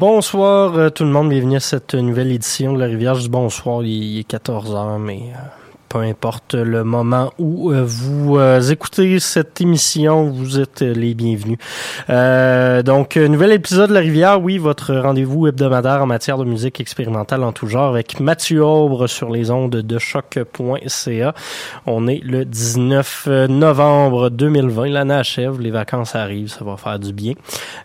Bonsoir euh, tout le monde, bienvenue à cette nouvelle édition de la Rivière. du bonsoir, il est 14h, mais euh, peu importe le moment où vous écoutez cette émission, vous êtes les bienvenus. donc, nouvel épisode de La Rivière, oui, votre rendez-vous hebdomadaire en matière de musique expérimentale en tout genre avec Mathieu Aubre sur les ondes de choc.ca. On est le 19 novembre 2020, l'année achève, les vacances arrivent, ça va faire du bien.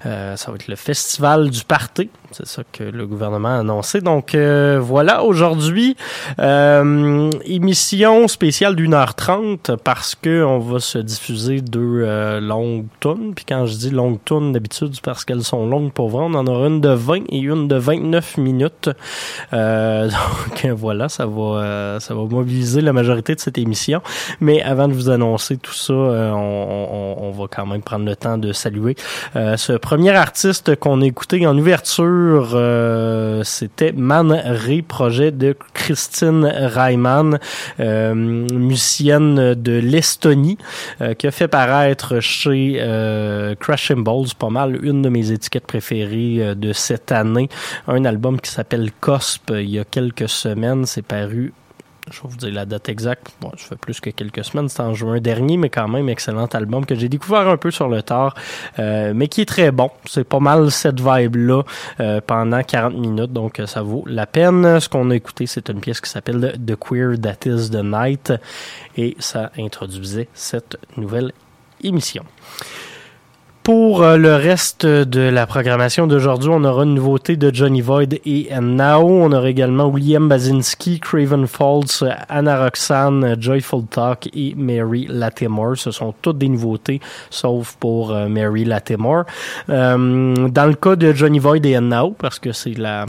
ça va être le festival du party c'est ça que le gouvernement a annoncé. Donc euh, voilà, aujourd'hui, euh, émission spéciale d'une heure trente parce que on va se diffuser deux euh, longues tunes. Puis quand je dis longues tunes, d'habitude, c'est parce qu'elles sont longues pour vrai. On en aura une de 20 et une de 29 minutes. donc voilà, ça va, ça va mobiliser la majorité de cette émission. Mais avant de vous annoncer tout ça, on, on, va quand même prendre le temps de saluer ce premier artiste qu'on a écouté en ouverture euh, c'était Man Ray, projet de Christine Reimann, euh, musicienne de l'Estonie, euh, qui a fait paraître chez Crash Balls pas mal une de mes étiquettes préférées de cette année. Un album qui s'appelle Cosp il y a quelques semaines. C'est paru je vais vous dire la date exacte. Bon, je fais plus que quelques semaines, c'est en juin dernier, mais quand même excellent album que j'ai découvert un peu sur le tard, euh, mais qui est très bon. C'est pas mal cette vibe-là euh, pendant 40 minutes, donc ça vaut la peine. Ce qu'on a écouté, c'est une pièce qui s'appelle The Queer That Is the Night, et ça introduisait cette nouvelle émission. Pour euh, le reste de la programmation d'aujourd'hui, on aura une nouveauté de Johnny Void et Now. On aura également William Basinski, Craven Falls, Anna Roxanne, Joyful Talk et Mary Latimore. Ce sont toutes des nouveautés, sauf pour euh, Mary Latimore. Euh, dans le cas de Johnny Void et Now, parce que c'est la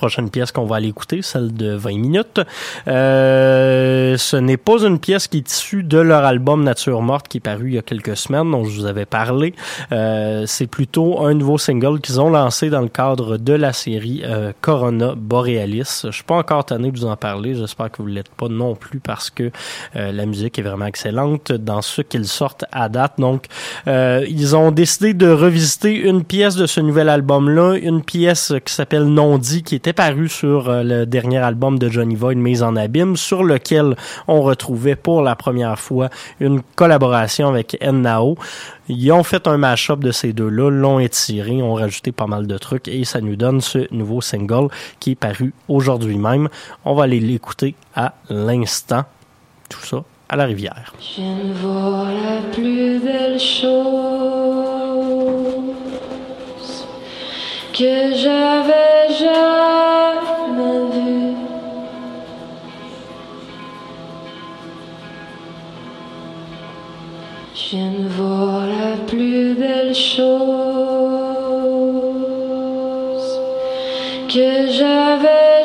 prochaine pièce qu'on va aller écouter, celle de 20 minutes. Euh, ce n'est pas une pièce qui est issue de leur album Nature Morte qui est paru il y a quelques semaines, dont je vous avais parlé. Euh, c'est plutôt un nouveau single qu'ils ont lancé dans le cadre de la série euh, Corona Borealis. Je suis pas encore tanné de vous en parler. J'espère que vous l'êtes pas non plus parce que la musique est vraiment excellente dans ce qu'ils sortent à date. Donc, ils ont décidé de revisiter une pièce de ce nouvel album-là, une pièce qui s'appelle Non dit, qui était paru sur euh, le dernier album de Johnny Void, Mise en abîme, sur lequel on retrouvait pour la première fois une collaboration avec Nao. Ils ont fait un mash-up de ces deux-là, l'ont étiré, ont rajouté pas mal de trucs et ça nous donne ce nouveau single qui est paru aujourd'hui même. On va aller l'écouter à l'instant. Tout ça à la rivière. Je la plus belle chose que j'avais jamais vu. Je ne vois la plus belle chose que j'avais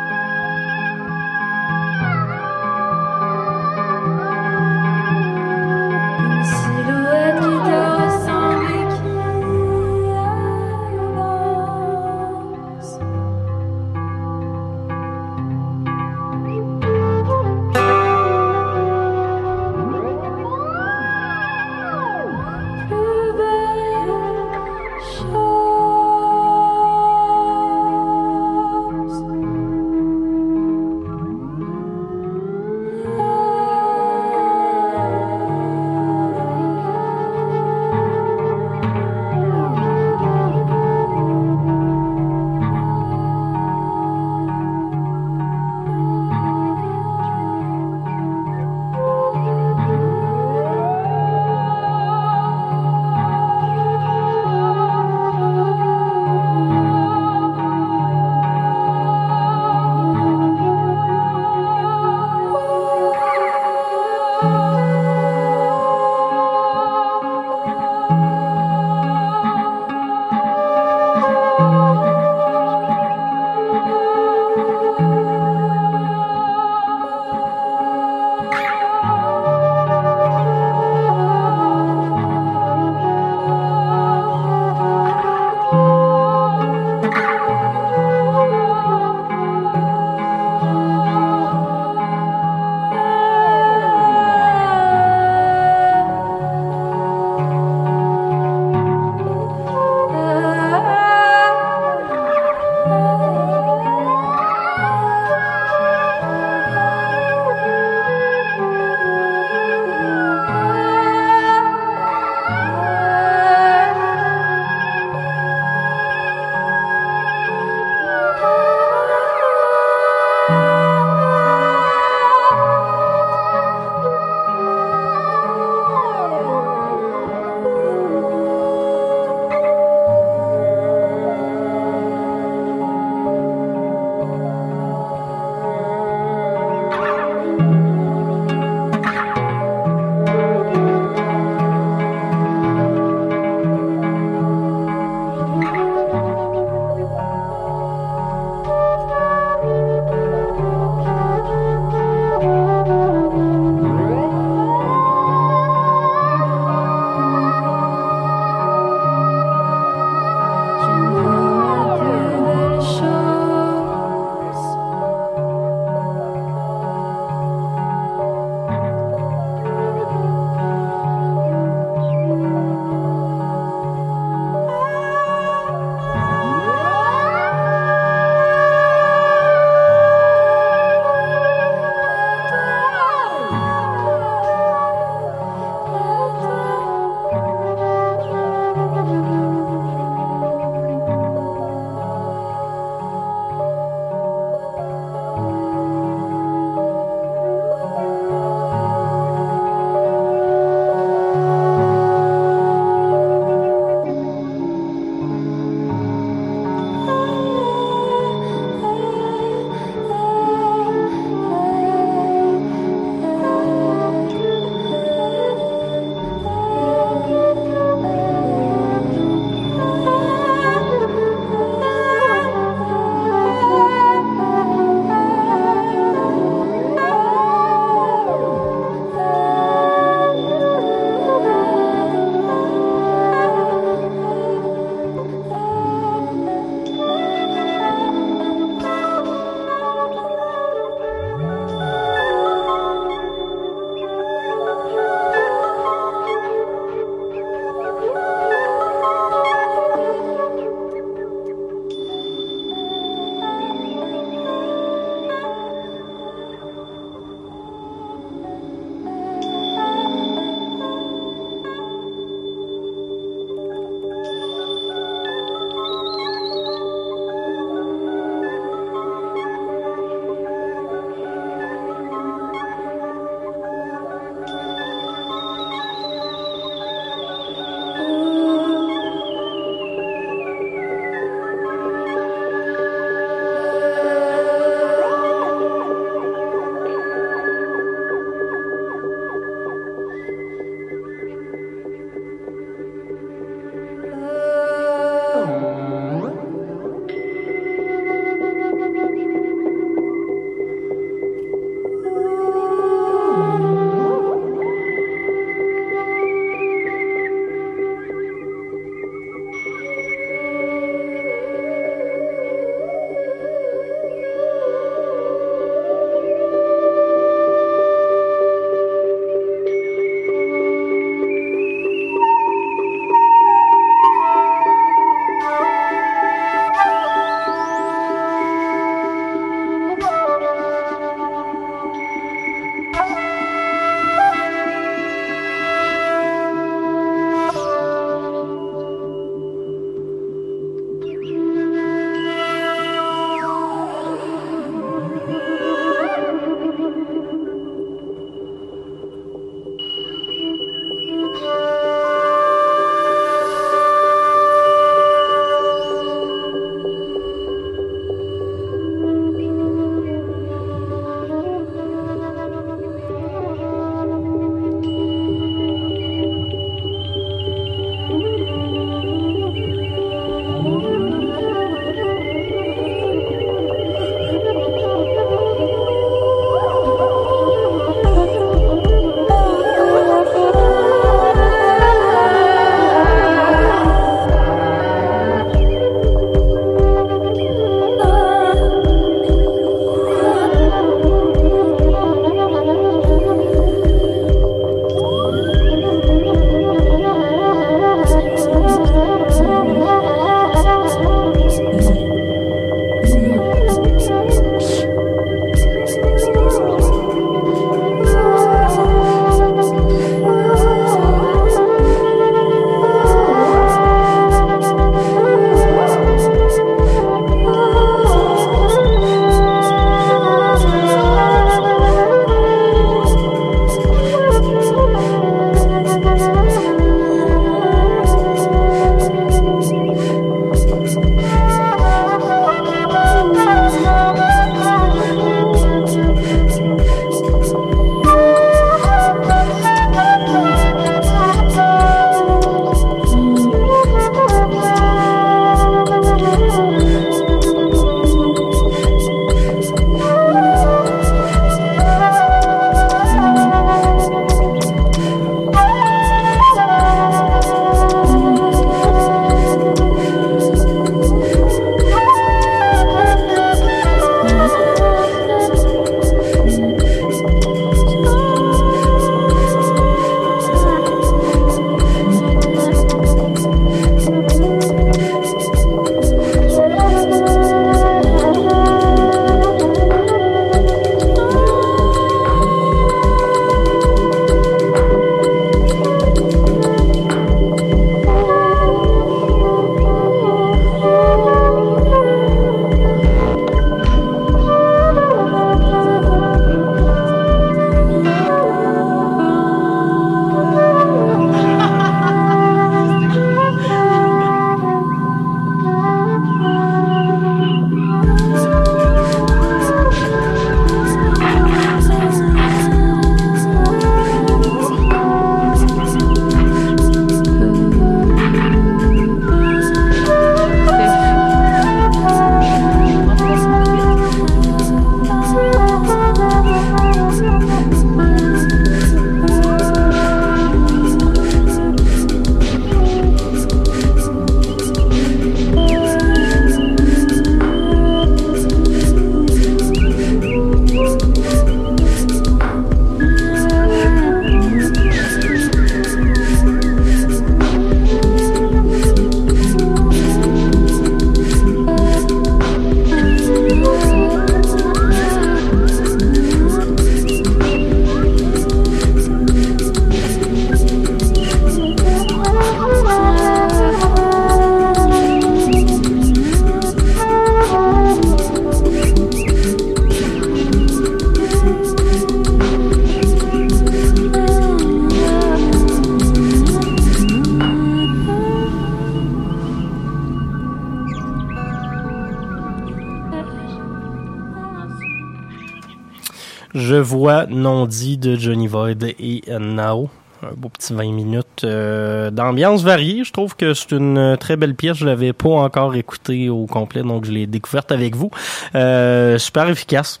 de Johnny Void et Nao. Un beau petit 20 minutes euh, d'ambiance variée. Je trouve que c'est une très belle pièce. Je l'avais pas encore écoutée au complet, donc je l'ai découverte avec vous. Euh, super efficace.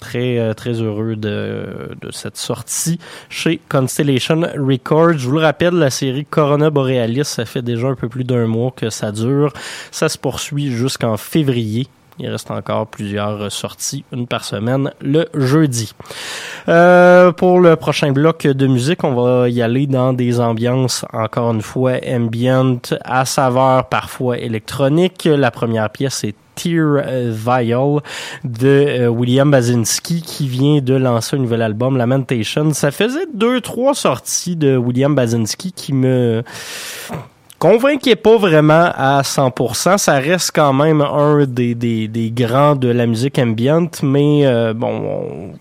Très, euh, très heureux de cette sortie chez Constellation Records. Je vous le rappelle, la série Corona Borealis, ça fait déjà un peu plus d'un mois que ça dure. Ça se poursuit jusqu'en février. Il reste encore plusieurs sorties, une par semaine, le jeudi. Euh, pour le prochain bloc de musique, on va y aller dans des ambiances, encore une fois, ambient, à saveur parfois électronique. La première pièce est Tear Vial de euh, William Basinski qui vient de lancer un nouvel album, Lamentation. Ça faisait deux, trois sorties de William Basinski qui me convainquait pas vraiment à 100%. Ça reste quand même un des, des, des grands de la musique ambiante, mais euh, bon, on-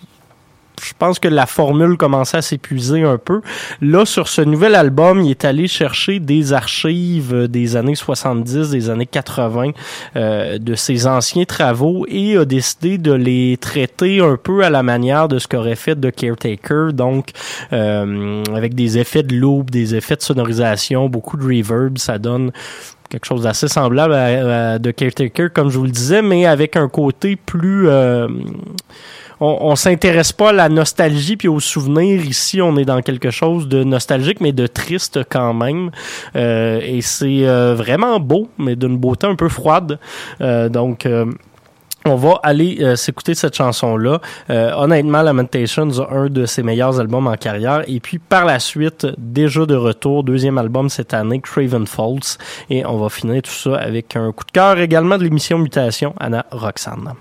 je pense que la formule commençait à s'épuiser un peu. Là, sur ce nouvel album, il est allé chercher des archives euh, des années 70, des années 80, euh, de ses anciens travaux et a décidé de les traiter un peu à la manière de ce qu'aurait fait The Caretaker, donc euh, avec des effets de loop, des effets de sonorisation, beaucoup de reverb, ça donne quelque chose d'assez semblable à, The Caretaker, comme je vous le disais, mais avec un côté plus... euh, on, on s'intéresse pas à la nostalgie puis aux souvenirs. Ici, on est dans quelque chose de nostalgique, mais de triste quand même. Euh, et c'est euh, vraiment beau, mais d'une beauté un peu froide. Euh, donc... on va aller euh, s'écouter cette chanson-là. Euh, honnêtement, Lamentations, un de ses meilleurs albums en carrière. Et puis par la suite, déjà de retour, deuxième album cette année, Craven Falls. Et on va finir tout ça avec un coup de cœur également de l'émission Mutation, Anna Roxane.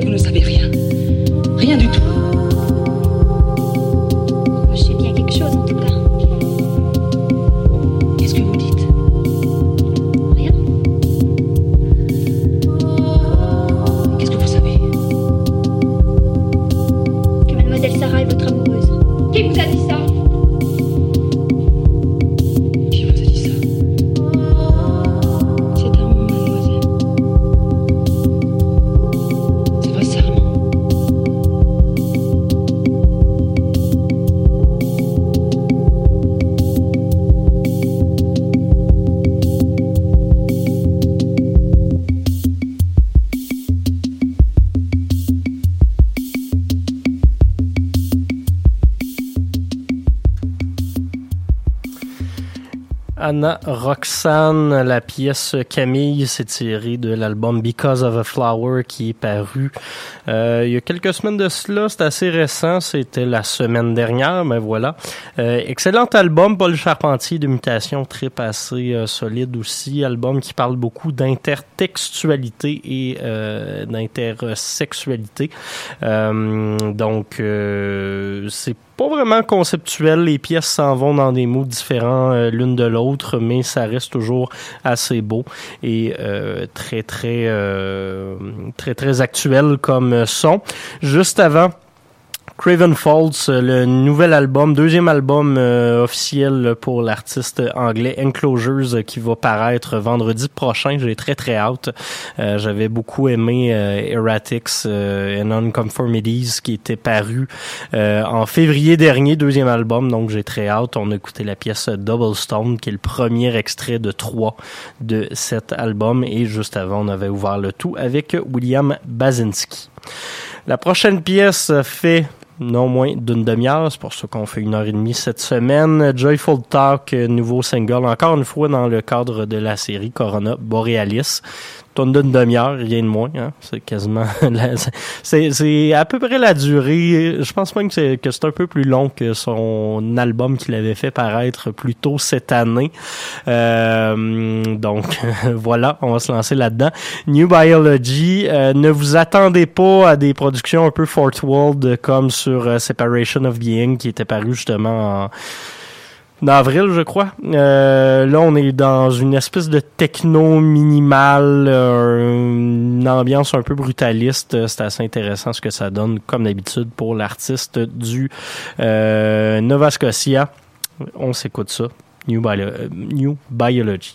vous ne savez Anna Roxane. La pièce Camille s'est tirée de l'album Because of a Flower qui est paru euh, il y a quelques semaines de cela. C'est assez récent. C'était la semaine dernière, mais voilà. Euh, excellent album, Paul Charpentier de mutation, très passé, euh, solide aussi. Album qui parle beaucoup d'intertextualité et d'intersexualité. Donc, c'est pas vraiment conceptuel. Les pièces s'en vont dans des mots différents euh, l'une de l'autre, mais ça reste toujours assez beau et euh, très très euh, très très actuel comme son. Juste avant Craven Falls, le nouvel album, deuxième album euh, officiel pour l'artiste anglais Enclosures euh, qui va paraître vendredi prochain. J'ai très très hâte. Euh, j'avais beaucoup aimé Erratics and Unconformities qui était paru en février dernier, deuxième album. Donc j'ai très hâte. On a écouté la pièce Double Stone qui est le premier extrait de trois de cet album et juste avant on avait ouvert le tout avec William Basinski. La prochaine pièce fait non moins d'une demi-heure. C'est pour ça qu'on fait une heure et demie cette semaine. Joyful Talk, nouveau single, encore une fois dans le cadre de la série Corona Borealis tonne d'une demi-heure, rien de moins. Hein? C'est quasiment... c'est à peu près la durée. Je pense même que c'est que c'est un peu plus long que son album qu'il avait fait paraître plus tôt cette année. Euh, donc voilà, on va se lancer là-dedans. New Biology, euh, ne vous attendez pas à des productions un peu Fort World comme sur euh, Separation of Being qui était paru justement en d'avril, je crois. Euh, là, on est dans une espèce de techno minimal, euh, une ambiance un peu brutaliste. C'est assez intéressant ce que ça donne, comme d'habitude, pour l'artiste du euh, Nova Scotia. On s'écoute ça. New, New Biology.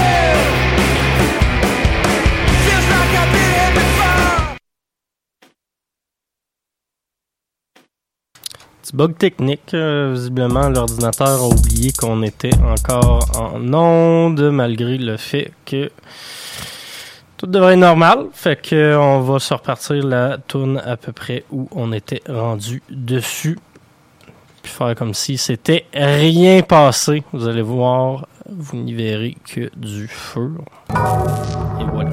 Technique. euh, visiblement, l'ordinateur a oublié qu'on était encore en onde, malgré le fait que tout devrait être normal. Fait que on va se repartir la tourne à peu près où on était rendu dessus. Puis faire comme si c'était rien passé. Vous allez voir, vous n'y verrez que du feu. Et voilà.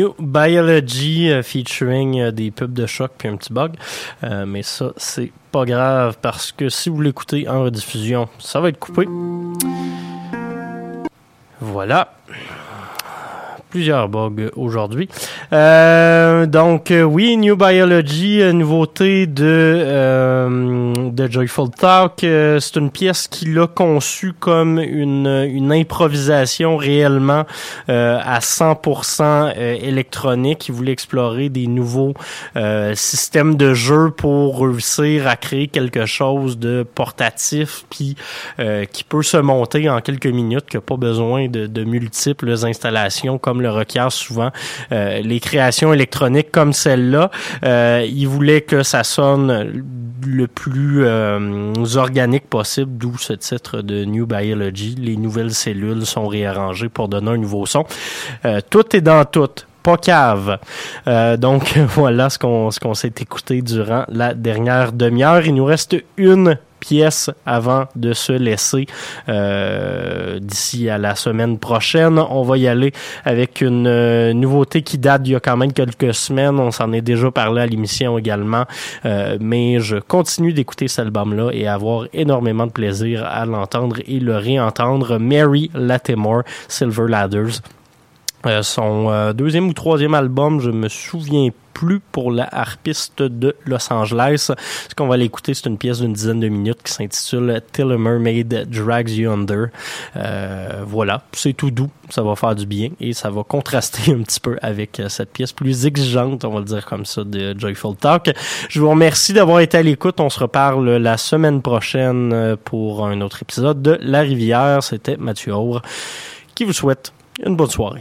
New Biology euh, featuring euh, des pubs de choc puis un petit bug. Euh, mais ça, c'est pas grave parce que si vous l'écoutez en rediffusion, ça va être coupé. Voilà plusieurs bugs aujourd'hui. Euh, donc euh, oui, New Biology, euh, nouveauté de euh, de Joyful Talk. Euh, c'est une pièce qu'il a conçue comme une, une improvisation réellement à 100% électronique. Il voulait explorer des nouveaux systèmes de jeu pour réussir à créer quelque chose de portatif puis qui peut se monter en quelques minutes, qui n'a pas besoin de, de multiples installations comme le requiert souvent euh, les créations électroniques comme celle-là. Euh, il voulait que ça sonne le plus euh, organique possible, d'où ce titre de New Biology. Les nouvelles cellules sont réarrangées pour donner un nouveau son. Euh, tout est dans tout pas cave. Euh, donc voilà ce qu'on ce qu'on s'est écouté durant la dernière demi-heure. Il nous reste une avant de se laisser euh, d'ici à la semaine prochaine. On va y aller avec une euh, nouveauté qui date d'il y a quand même quelques semaines. On s'en est déjà parlé à l'émission également, euh, mais je continue d'écouter cet album-là et avoir énormément de plaisir à l'entendre et le réentendre. Mary Latimore, Silver Ladders. Son deuxième ou troisième album, je me souviens plus pour la harpiste de Los Angeles. Ce qu'on va l'écouter, c'est une pièce d'une dizaine de minutes qui s'intitule Till a Mermaid Drags You Under. Euh, voilà, c'est tout doux, ça va faire du bien et ça va contraster un petit peu avec cette pièce plus exigeante, on va le dire comme ça, de Joyful Talk. Je vous remercie d'avoir été à l'écoute. On se reparle la semaine prochaine pour un autre épisode de La Rivière. C'était Mathieu Aure qui vous souhaite une bonne soirée.